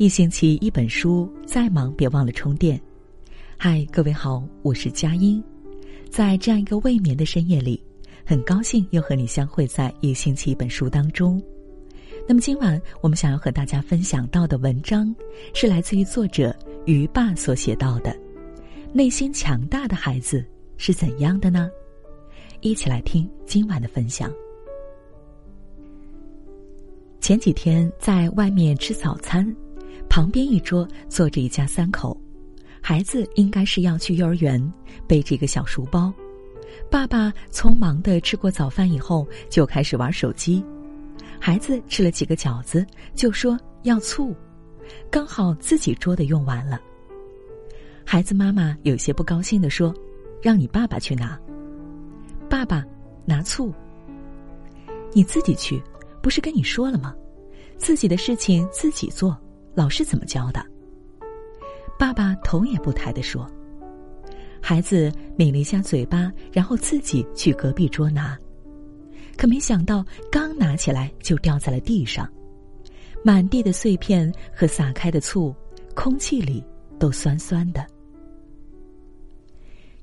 一星期一本书，再忙别忘了充电。嗨，各位好，我是佳音，在这样一个未眠的深夜里，很高兴又和你相会在一星期一本书当中。那么今晚我们想要和大家分享到的文章，是来自于作者于爸所写到的：内心强大的孩子是怎样的呢？一起来听今晚的分享。前几天在外面吃早餐。旁边一桌坐着一家三口，孩子应该是要去幼儿园，背着一个小书包。爸爸匆忙的吃过早饭以后，就开始玩手机。孩子吃了几个饺子，就说要醋，刚好自己桌的用完了。孩子妈妈有些不高兴的说：“让你爸爸去拿。”爸爸拿醋，你自己去，不是跟你说了吗？自己的事情自己做。老师怎么教的？爸爸头也不抬的说：“孩子抿了一下嘴巴，然后自己去隔壁桌拿。可没想到，刚拿起来就掉在了地上，满地的碎片和洒开的醋，空气里都酸酸的。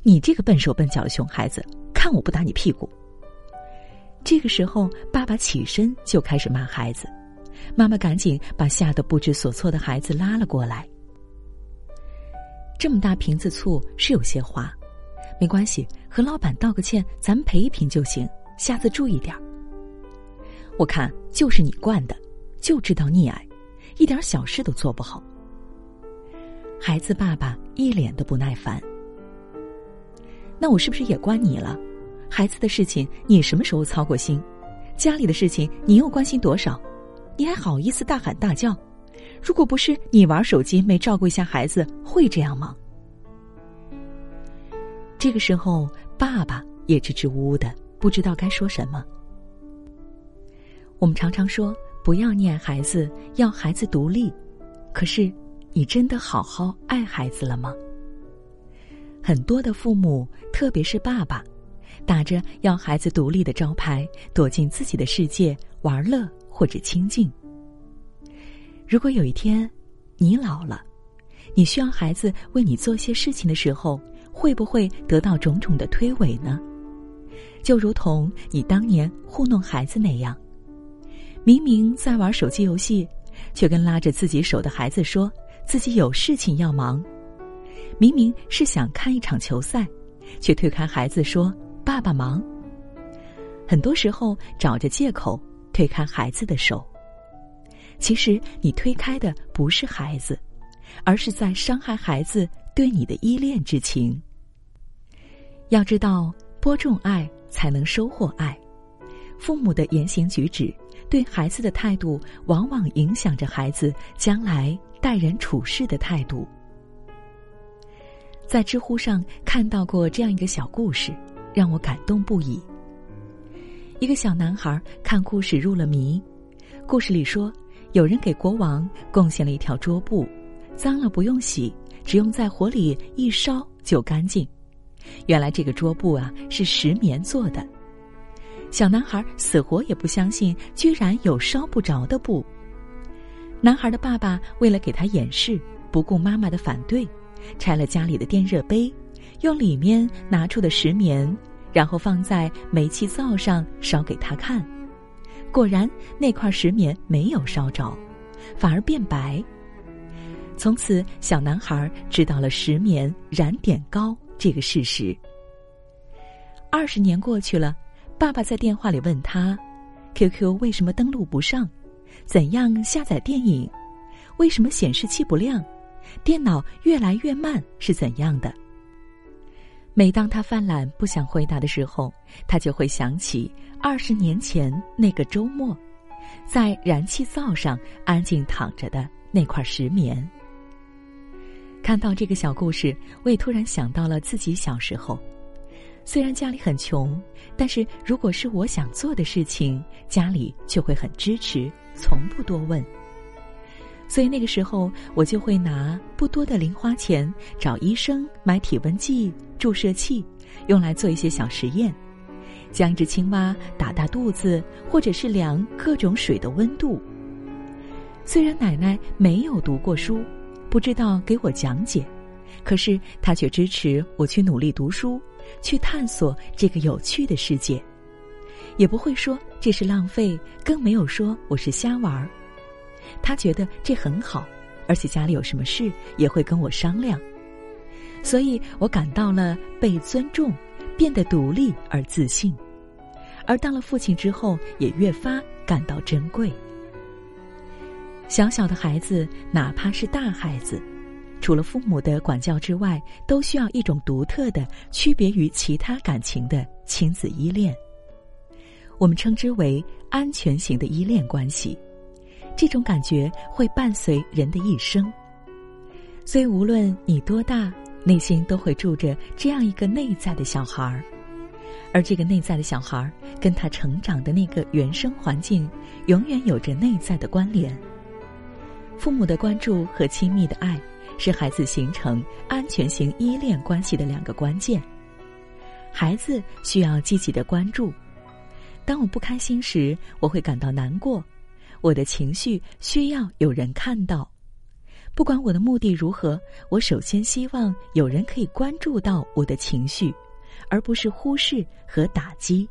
你这个笨手笨脚的熊孩子，看我不打你屁股！”这个时候，爸爸起身就开始骂孩子。妈妈赶紧把吓得不知所措的孩子拉了过来。这么大瓶子醋是有些滑，没关系，和老板道个歉，咱赔一瓶就行。下次注意点儿。我看就是你惯的，就知道溺爱，一点小事都做不好。孩子爸爸一脸的不耐烦。那我是不是也惯你了？孩子的事情你什么时候操过心？家里的事情你又关心多少？你还好意思大喊大叫？如果不是你玩手机没照顾一下孩子，会这样吗？这个时候，爸爸也支支吾吾的，不知道该说什么。我们常常说不要溺爱孩子，要孩子独立，可是你真的好好爱孩子了吗？很多的父母，特别是爸爸，打着要孩子独立的招牌，躲进自己的世界玩乐。或者清静。如果有一天，你老了，你需要孩子为你做些事情的时候，会不会得到种种的推诿呢？就如同你当年糊弄孩子那样，明明在玩手机游戏，却跟拉着自己手的孩子说自己有事情要忙；明明是想看一场球赛，却推开孩子说爸爸忙。很多时候找着借口。推开孩子的手，其实你推开的不是孩子，而是在伤害孩子对你的依恋之情。要知道，播种爱才能收获爱。父母的言行举止，对孩子的态度，往往影响着孩子将来待人处事的态度。在知乎上看到过这样一个小故事，让我感动不已。一个小男孩看故事入了迷，故事里说，有人给国王贡献了一条桌布，脏了不用洗，只用在火里一烧就干净。原来这个桌布啊是石棉做的。小男孩死活也不相信，居然有烧不着的布。男孩的爸爸为了给他掩饰，不顾妈妈的反对，拆了家里的电热杯，用里面拿出的石棉。然后放在煤气灶上烧给他看，果然那块石棉没有烧着，反而变白。从此，小男孩知道了石棉燃点高这个事实。二十年过去了，爸爸在电话里问他：“QQ 为什么登录不上？怎样下载电影？为什么显示器不亮？电脑越来越慢是怎样的？”每当他犯懒不想回答的时候，他就会想起二十年前那个周末，在燃气灶上安静躺着的那块石棉。看到这个小故事，我也突然想到了自己小时候。虽然家里很穷，但是如果是我想做的事情，家里就会很支持，从不多问。所以那个时候，我就会拿不多的零花钱找医生买体温计、注射器，用来做一些小实验，将一只青蛙打大肚子，或者是量各种水的温度。虽然奶奶没有读过书，不知道给我讲解，可是她却支持我去努力读书，去探索这个有趣的世界，也不会说这是浪费，更没有说我是瞎玩儿。他觉得这很好，而且家里有什么事也会跟我商量，所以我感到了被尊重，变得独立而自信。而当了父亲之后，也越发感到珍贵。小小的孩子，哪怕是大孩子，除了父母的管教之外，都需要一种独特的、区别于其他感情的亲子依恋。我们称之为安全型的依恋关系。这种感觉会伴随人的一生。所以，无论你多大，内心都会住着这样一个内在的小孩儿。而这个内在的小孩儿，跟他成长的那个原生环境，永远有着内在的关联。父母的关注和亲密的爱，是孩子形成安全型依恋关系的两个关键。孩子需要积极的关注。当我不开心时，我会感到难过，我的情绪需要有人看到。不管我的目的如何，我首先希望有人可以关注到我的情绪。而不是忽视和打击，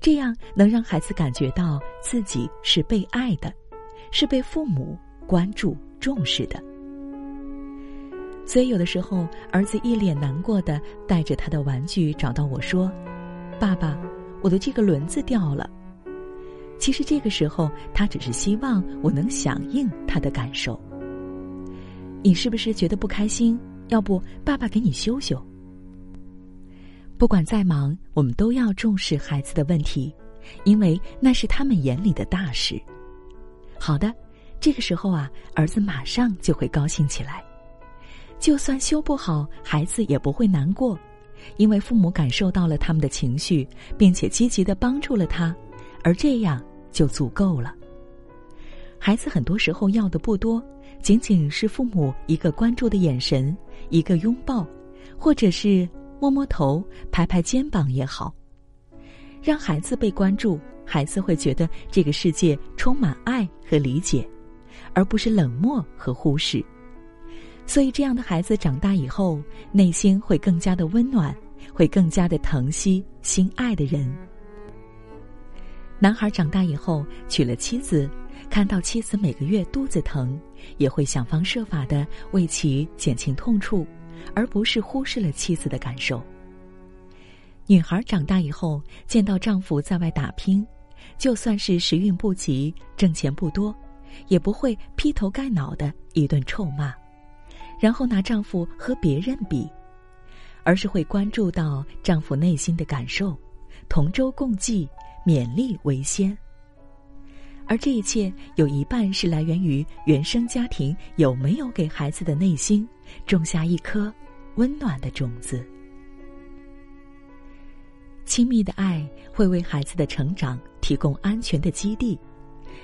这样能让孩子感觉到自己是被爱的，是被父母关注重视的。所以，有的时候，儿子一脸难过的带着他的玩具找到我说：“爸爸，我的这个轮子掉了。”其实，这个时候他只是希望我能响应他的感受。你是不是觉得不开心？要不，爸爸给你修修。不管再忙，我们都要重视孩子的问题，因为那是他们眼里的大事。好的，这个时候啊，儿子马上就会高兴起来。就算修不好，孩子也不会难过，因为父母感受到了他们的情绪，并且积极的帮助了他，而这样就足够了。孩子很多时候要的不多，仅仅是父母一个关注的眼神，一个拥抱，或者是。摸摸头，拍拍肩膀也好，让孩子被关注，孩子会觉得这个世界充满爱和理解，而不是冷漠和忽视。所以，这样的孩子长大以后，内心会更加的温暖，会更加的疼惜心爱的人。男孩长大以后娶了妻子，看到妻子每个月肚子疼，也会想方设法的为其减轻痛处。而不是忽视了妻子的感受。女孩长大以后，见到丈夫在外打拼，就算是时运不及，挣钱不多，也不会劈头盖脑的一顿臭骂，然后拿丈夫和别人比，而是会关注到丈夫内心的感受，同舟共济，勉励为先。而这一切有一半是来源于原生家庭有没有给孩子的内心种下一颗。温暖的种子，亲密的爱会为孩子的成长提供安全的基地，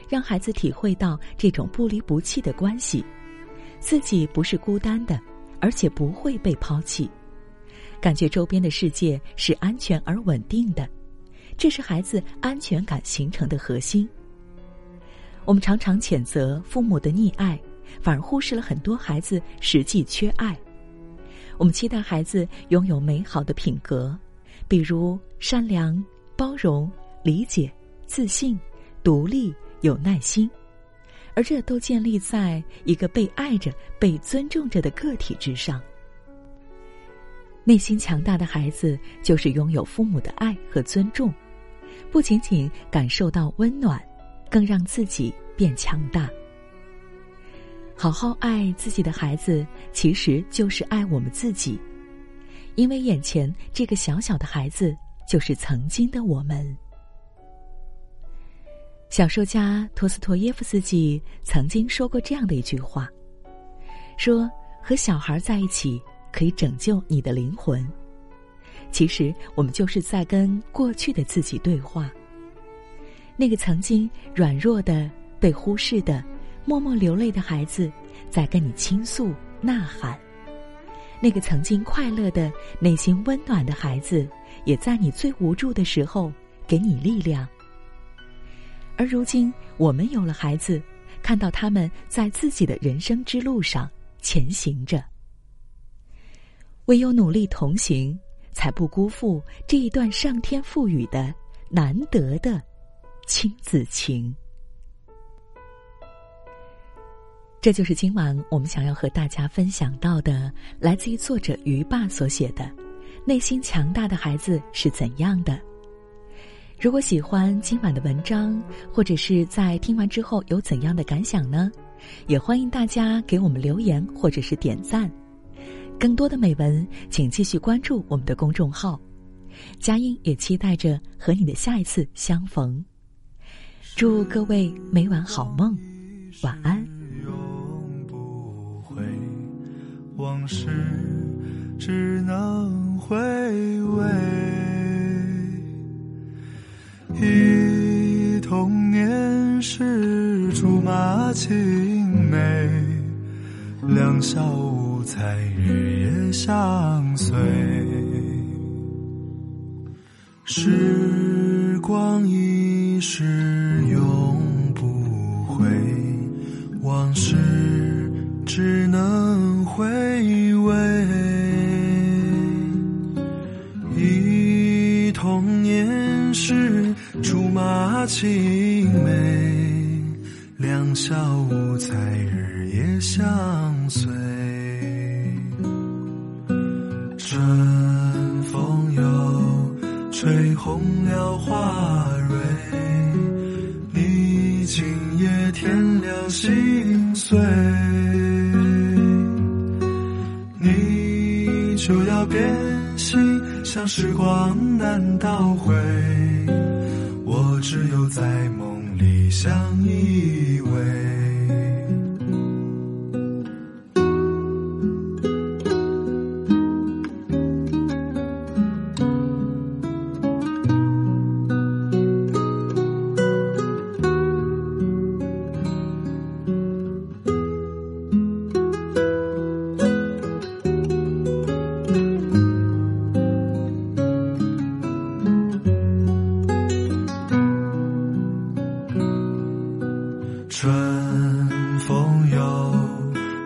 让孩子体会到这种不离不弃的关系，自己不是孤单的，而且不会被抛弃，感觉周边的世界是安全而稳定的，这是孩子安全感形成的核心。我们常常谴责父母的溺爱，反而忽视了很多孩子实际缺爱。我们期待孩子拥有美好的品格，比如善良、包容、理解、自信、独立、有耐心，而这都建立在一个被爱着、被尊重着的个体之上。内心强大的孩子，就是拥有父母的爱和尊重，不仅仅感受到温暖，更让自己变强大。好好爱自己的孩子，其实就是爱我们自己，因为眼前这个小小的孩子就是曾经的我们。小说家托斯托耶夫斯基曾经说过这样的一句话：“说和小孩在一起可以拯救你的灵魂。”其实我们就是在跟过去的自己对话。那个曾经软弱的、被忽视的。默默流泪的孩子，在跟你倾诉、呐喊；那个曾经快乐的、内心温暖的孩子，也在你最无助的时候给你力量。而如今，我们有了孩子，看到他们在自己的人生之路上前行着。唯有努力同行，才不辜负这一段上天赋予的难得的亲子情。这就是今晚我们想要和大家分享到的，来自于作者于爸所写的《内心强大的孩子是怎样的》。如果喜欢今晚的文章，或者是在听完之后有怎样的感想呢？也欢迎大家给我们留言或者是点赞。更多的美文，请继续关注我们的公众号。佳音也期待着和你的下一次相逢。祝各位每晚好梦，晚安。永不回往事只能回味，忆童年时竹马青梅，两小无才日夜相随，时光一逝红了花蕊，你今夜添了心碎。你就要变心，像时光难倒回，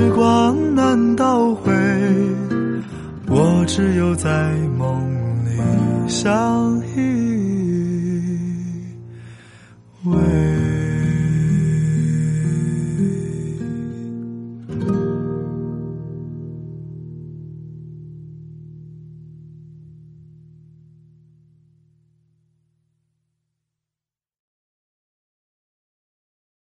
时光难倒回我只有在梦里相依偎